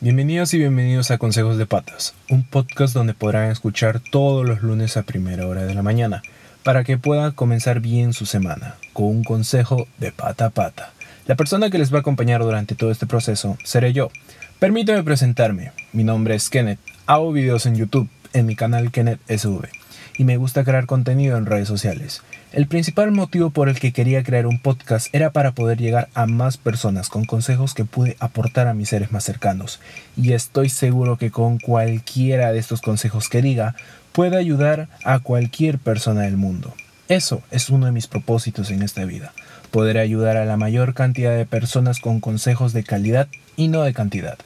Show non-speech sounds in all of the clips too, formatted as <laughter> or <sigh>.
Bienvenidos y bienvenidos a Consejos de Patas, un podcast donde podrán escuchar todos los lunes a primera hora de la mañana, para que puedan comenzar bien su semana, con un consejo de pata a pata. La persona que les va a acompañar durante todo este proceso seré yo. Permítame presentarme, mi nombre es Kenneth, hago videos en YouTube, en mi canal Kenneth SV y me gusta crear contenido en redes sociales. El principal motivo por el que quería crear un podcast era para poder llegar a más personas con consejos que pude aportar a mis seres más cercanos. Y estoy seguro que con cualquiera de estos consejos que diga, puede ayudar a cualquier persona del mundo. Eso es uno de mis propósitos en esta vida, poder ayudar a la mayor cantidad de personas con consejos de calidad y no de cantidad.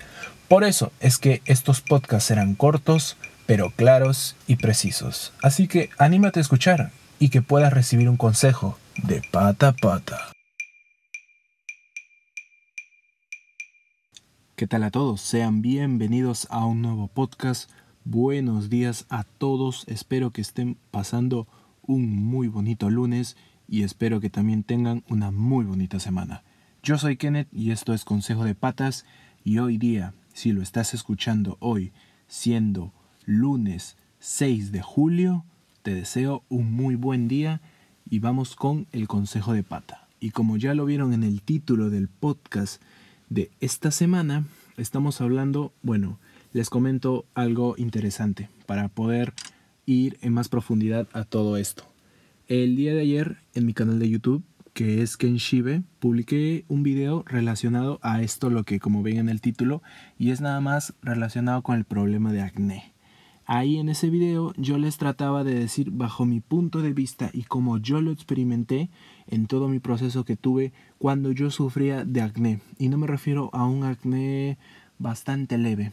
Por eso es que estos podcasts serán cortos, pero claros y precisos. Así que anímate a escuchar y que puedas recibir un consejo de pata a pata. ¿Qué tal a todos? Sean bienvenidos a un nuevo podcast. Buenos días a todos. Espero que estén pasando un muy bonito lunes y espero que también tengan una muy bonita semana. Yo soy Kenneth y esto es Consejo de Patas y hoy día, si lo estás escuchando hoy, siendo lunes 6 de julio. Te deseo un muy buen día y vamos con el consejo de pata. Y como ya lo vieron en el título del podcast de esta semana, estamos hablando, bueno, les comento algo interesante para poder ir en más profundidad a todo esto. El día de ayer en mi canal de YouTube, que es Kenshibe, publiqué un video relacionado a esto, lo que como ven en el título, y es nada más relacionado con el problema de acné. Ahí en ese video yo les trataba de decir bajo mi punto de vista y como yo lo experimenté en todo mi proceso que tuve cuando yo sufría de acné. Y no me refiero a un acné bastante leve,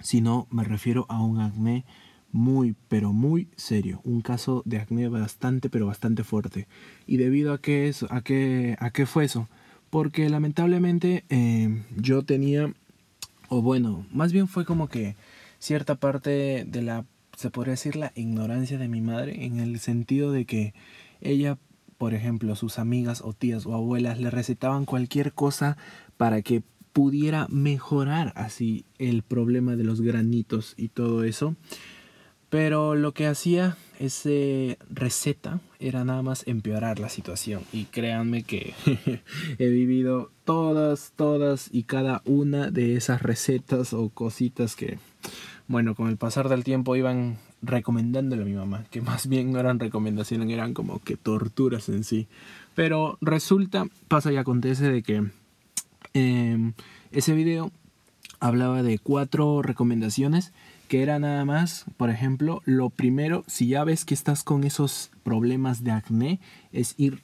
sino me refiero a un acné muy, pero muy serio. Un caso de acné bastante, pero bastante fuerte. ¿Y debido a qué, eso, a qué, a qué fue eso? Porque lamentablemente eh, yo tenía, o bueno, más bien fue como que cierta parte de la, se podría decir, la ignorancia de mi madre, en el sentido de que ella, por ejemplo, sus amigas o tías o abuelas le recetaban cualquier cosa para que pudiera mejorar así el problema de los granitos y todo eso. Pero lo que hacía ese receta era nada más empeorar la situación. Y créanme que <laughs> he vivido todas, todas y cada una de esas recetas o cositas que bueno, con el pasar del tiempo iban recomendándole a mi mamá, que más bien no eran recomendaciones, eran como que torturas en sí. Pero resulta, pasa y acontece de que em, ese video hablaba de cuatro recomendaciones que era nada más, por ejemplo, lo primero, si ya ves que estás con esos problemas de acné, es ir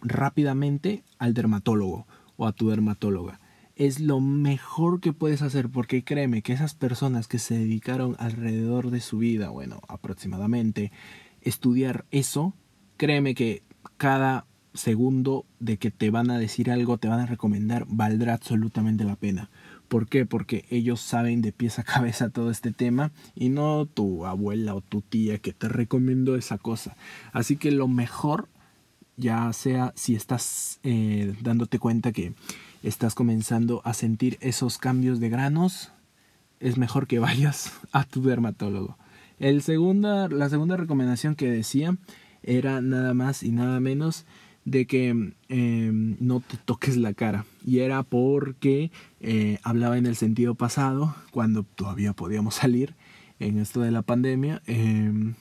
rápidamente al dermatólogo o a tu dermatóloga es lo mejor que puedes hacer porque créeme que esas personas que se dedicaron alrededor de su vida, bueno, aproximadamente, estudiar eso, créeme que cada segundo de que te van a decir algo, te van a recomendar, valdrá absolutamente la pena. ¿Por qué? Porque ellos saben de pies a <laughs> cabeza todo este tema y no tu abuela o tu tía que te recomendó esa cosa. Así que lo mejor, ya sea si estás eh, dándote cuenta que estás comenzando a sentir esos cambios de granos, es mejor que <laughs> vayas a tu dermatólogo. El segunda, la segunda recomendación que decía era nada más y nada menos de que em, no te toques la cara. Y era porque eh, hablaba en el sentido pasado, cuando todavía podíamos salir en esto de la pandemia, em,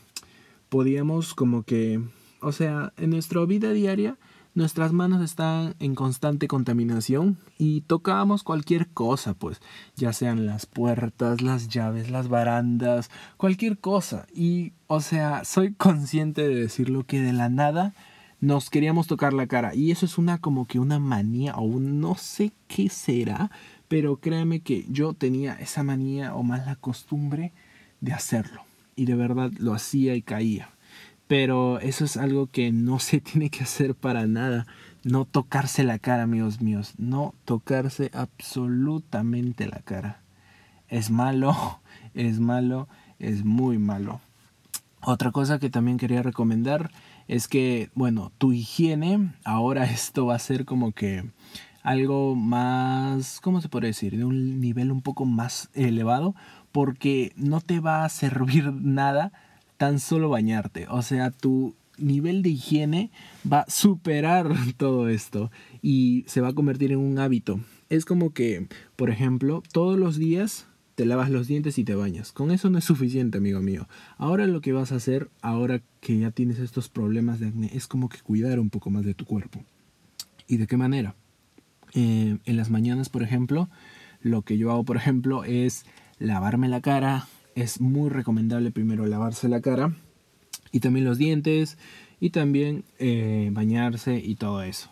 podíamos como que, o sea, en nuestra vida diaria, nuestras manos están en constante contaminación y tocamos cualquier cosa, pues, ya sean las puertas, las llaves, las barandas, cualquier cosa. Y, o sea, soy consciente de decirlo que de la nada nos queríamos tocar la cara. Y eso es una como que una manía o un no sé qué será, pero créeme que yo tenía esa manía o más la costumbre de hacerlo. Y de verdad lo hacía y caía. Pero eso es algo que no se <laughs> tiene que hacer para nada. No tocarse la cara, amigos míos. No tocarse absolutamente la cara. Es malo, <laughs> es malo, es muy malo. Otra cosa que también quería recomendar es que, bueno, tu higiene, ahora <laughs> esto va a ser como que algo más, ¿cómo se puede decir? De un nivel un poco más elevado, porque no te va a servir nada tan solo bañarte. O sea, tu nivel de higiene va a superar <laughs> todo esto y se va a convertir en un hábito. Es como que, por ejemplo, todos los días te lavas los dientes y te bañas. Con eso no es suficiente, amigo mío. Ahora lo que vas a hacer, ahora que ya tienes estos problemas de acné, es como que cuidar un poco más de tu cuerpo. ¿Y de qué manera? Eh, en las mañanas, por ejemplo, lo que yo hago, por ejemplo, es lavarme la cara. Es muy recomendable primero lavarse la cara y también los dientes y también eh, bañarse y todo eso.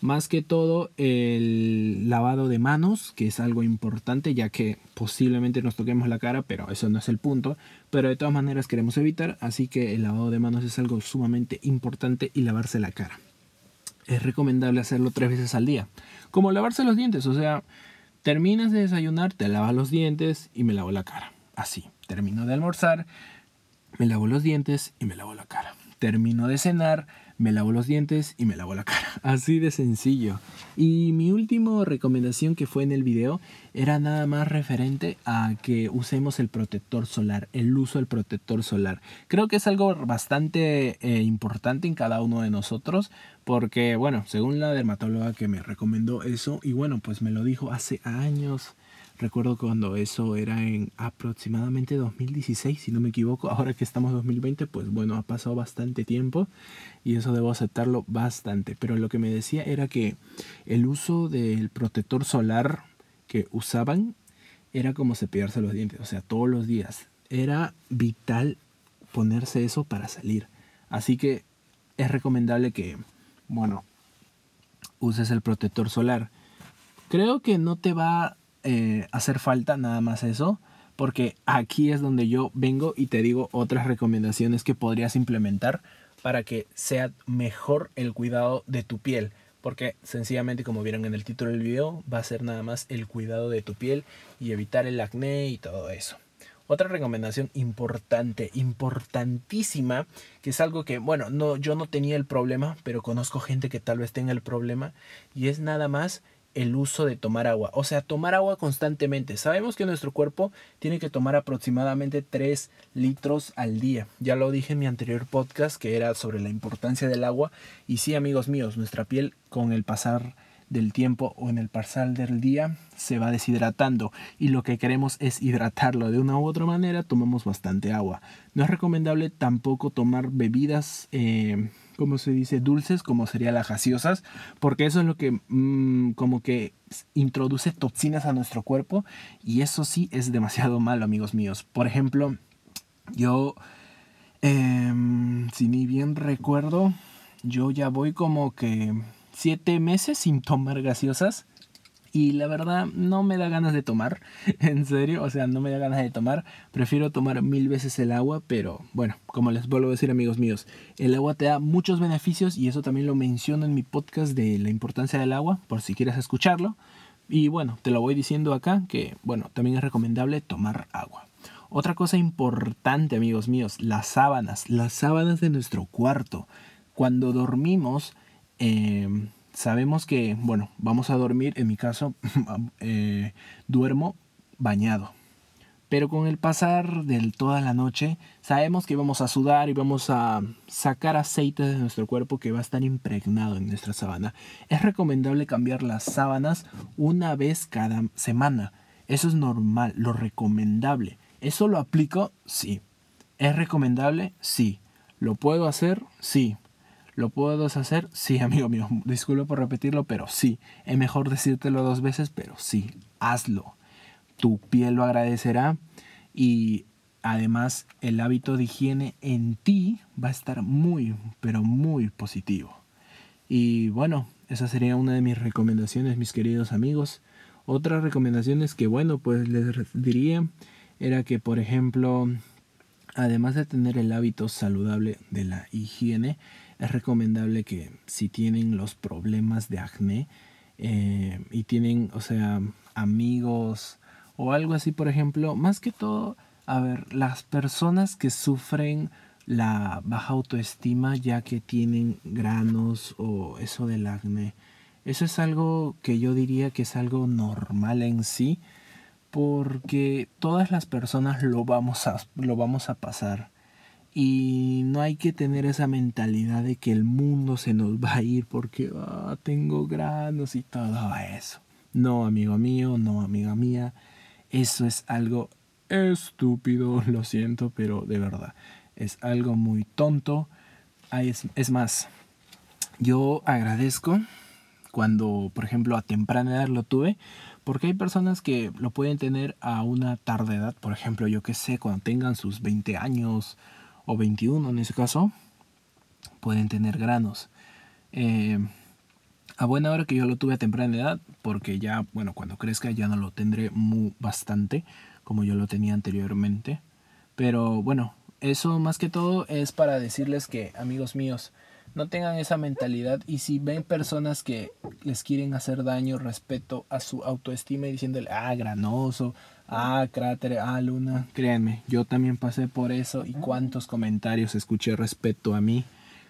Más que todo el lavado de manos, que es algo importante ya que posiblemente nos toquemos la cara, pero eso no es el punto. Pero de todas maneras queremos evitar, así que el lavado de manos es algo sumamente importante y lavarse la cara. Es recomendable hacerlo tres veces al día. Como lavarse los dientes, o sea, terminas de desayunar, te lavas los dientes y me lavo la cara. Así, termino de almorzar, me lavo los dientes y me lavo la cara. Termino de cenar, me lavo los dientes y me lavo la cara. <laughs> Así de sencillo. Y mi última recomendación que fue en el video era nada más referente a que usemos el protector solar, el uso del protector solar. Creo que es algo bastante eh, importante en cada uno de nosotros porque, bueno, según la dermatóloga que me recomendó eso, y bueno, pues me lo dijo hace años Recuerdo cuando eso era en aproximadamente 2016, si no me equivoco. Ahora que estamos en 2020, pues bueno, ha pasado bastante tiempo y eso debo aceptarlo bastante. Pero lo que me decía era que el uso del protector solar que usaban era como cepillarse los dientes, o sea, todos los días. Era vital ponerse eso para salir. Así que es recomendable que, bueno, uses el protector solar. Creo que no te va eh, hacer falta nada más eso, porque aquí es donde yo vengo y te digo otras recomendaciones que podrías implementar para que sea mejor el cuidado de tu piel. Porque sencillamente, como vieron en el título del video, va a ser nada más el cuidado de tu piel y evitar el acné y todo eso. Otra recomendación importante, importantísima, que es algo que, bueno, no, yo no tenía el problema, pero conozco gente que tal vez tenga el problema, y es nada más el uso de tomar agua. O sea, tomar agua constantemente. Sabemos que nuestro cuerpo tiene que tomar aproximadamente 3 litros al día. Ya lo dije en mi anterior podcast que era sobre la importancia del agua. Y sí, amigos míos, nuestra piel con el pasar del tiempo o en el pasar del día se va deshidratando y lo que queremos es hidratarlo de una u otra manera tomamos bastante agua no es recomendable tampoco tomar bebidas eh, como se dice, dulces, como serían las gaseosas, porque eso es lo que mm, como que introduce toxinas a nuestro cuerpo y eso sí es demasiado <laughs> malo, amigos míos. Por ejemplo, yo, em, si ni bien recuerdo, yo ya voy como que siete meses sin tomar gaseosas y la verdad no me da ganas de tomar, <laughs> en serio, o sea, no me da ganas de tomar, prefiero tomar mil veces el agua, pero bueno, como les vuelvo a decir amigos míos, el agua te da muchos beneficios y eso también lo menciono en mi podcast de la importancia del agua, por si quieres escucharlo. Y bueno, te lo voy diciendo acá que, bueno, también es recomendable tomar agua. Otra cosa importante, amigos míos, las sábanas, las sábanas de nuestro cuarto. Cuando dormimos, eh, sabemos que, bueno, vamos a dormir, en mi caso, <laughs> eh, duermo bañado. Pero con el pasar de toda la noche, sabemos que vamos a sudar y vamos a sacar aceite de nuestro cuerpo que va a estar impregnado en nuestra sábana. Es recomendable cambiar las sábanas una vez cada semana. Eso es normal, lo recomendable. ¿Eso lo aplico? Sí. ¿Es recomendable? Sí. ¿Lo puedo hacer? Sí. ¿Lo puedo hacer? Sí, amigo mío. Disculpe por repetirlo, pero sí. Es mejor decírtelo dos veces, pero sí. Hazlo. Tu piel lo agradecerá y además el hábito de higiene en ti va a estar muy, pero muy positivo. Y bueno, esa sería una de mis recomendaciones, mis queridos amigos. Otras recomendaciones que, bueno, pues les diría era que, por ejemplo, además de tener el hábito saludable de la higiene, es recomendable que si tienen los problemas de acné eh, y tienen, o sea, amigos o algo así, por ejemplo, más que todo, a ver, las personas que sufren la baja autoestima ya que tienen granos o eso del acné, Eso es algo que yo diría que es algo normal en sí, porque todas las personas lo vamos a, lo vamos a pasar. Y no hay que tener esa mentalidad de que el mundo se nos va a ir porque ah, tengo granos y todo eso. No, amigo mío, no, amiga mía. Eso es algo estúpido, <laughs> lo siento, pero de verdad. Es algo muy tonto. Es, es más, yo agradezco cuando, por ejemplo, a temprana edad lo tuve, porque hay personas que lo pueden tener a una tarde edad, por ejemplo, yo que sé, cuando tengan sus 20 años o 21 en ese caso, pueden tener granos. Eh, a buena hora que yo lo tuve a temprana edad, porque ya, bueno, cuando crezca ya no lo tendré muy, bastante como yo lo tenía anteriormente. Pero bueno, eso más que todo es para decirles que, amigos míos, no tengan esa mentalidad y si ven personas que les quieren hacer daño respecto a su autoestima y diciéndole, ah, granoso, ah, cráter, ah, luna, créanme, yo también pasé por eso y cuántos comentarios escuché respecto a mí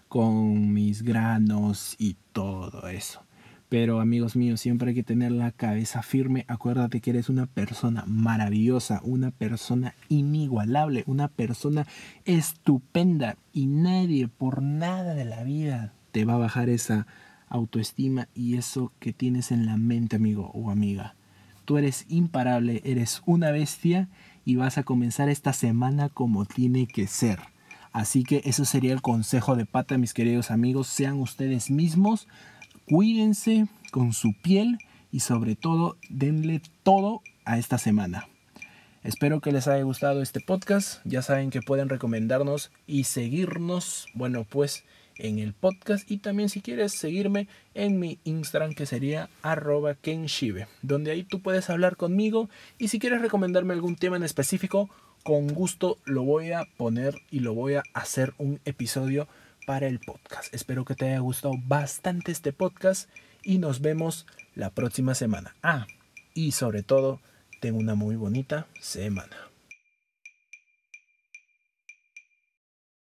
con mis granos y todo eso. Pero amigos míos, siempre hay que tener la cabeza firme. Acuérdate que eres una persona maravillosa, una persona inigualable, una persona estupenda. Y nadie por nada de la vida te va a bajar esa autoestima y eso que tienes en la mente, amigo o amiga. Tú eres imparable, eres una bestia y vas a comenzar esta semana como tiene que ser. Así que eso sería el consejo de pata, mis queridos amigos. Sean ustedes mismos cuídense con su piel y sobre todo denle todo a esta semana. Espero que les haya gustado este podcast. Ya saben que pueden recomendarnos y seguirnos, bueno, pues en el podcast y también si quieres seguirme en mi Instagram que sería arroba donde ahí tú puedes hablar conmigo y si quieres recomendarme algún tema en específico, con gusto lo voy a poner y lo voy a hacer un episodio para el podcast. Espero que te haya gustado bastante este podcast y nos vemos la próxima semana. Ah, y sobre todo, tengo una muy bonita semana.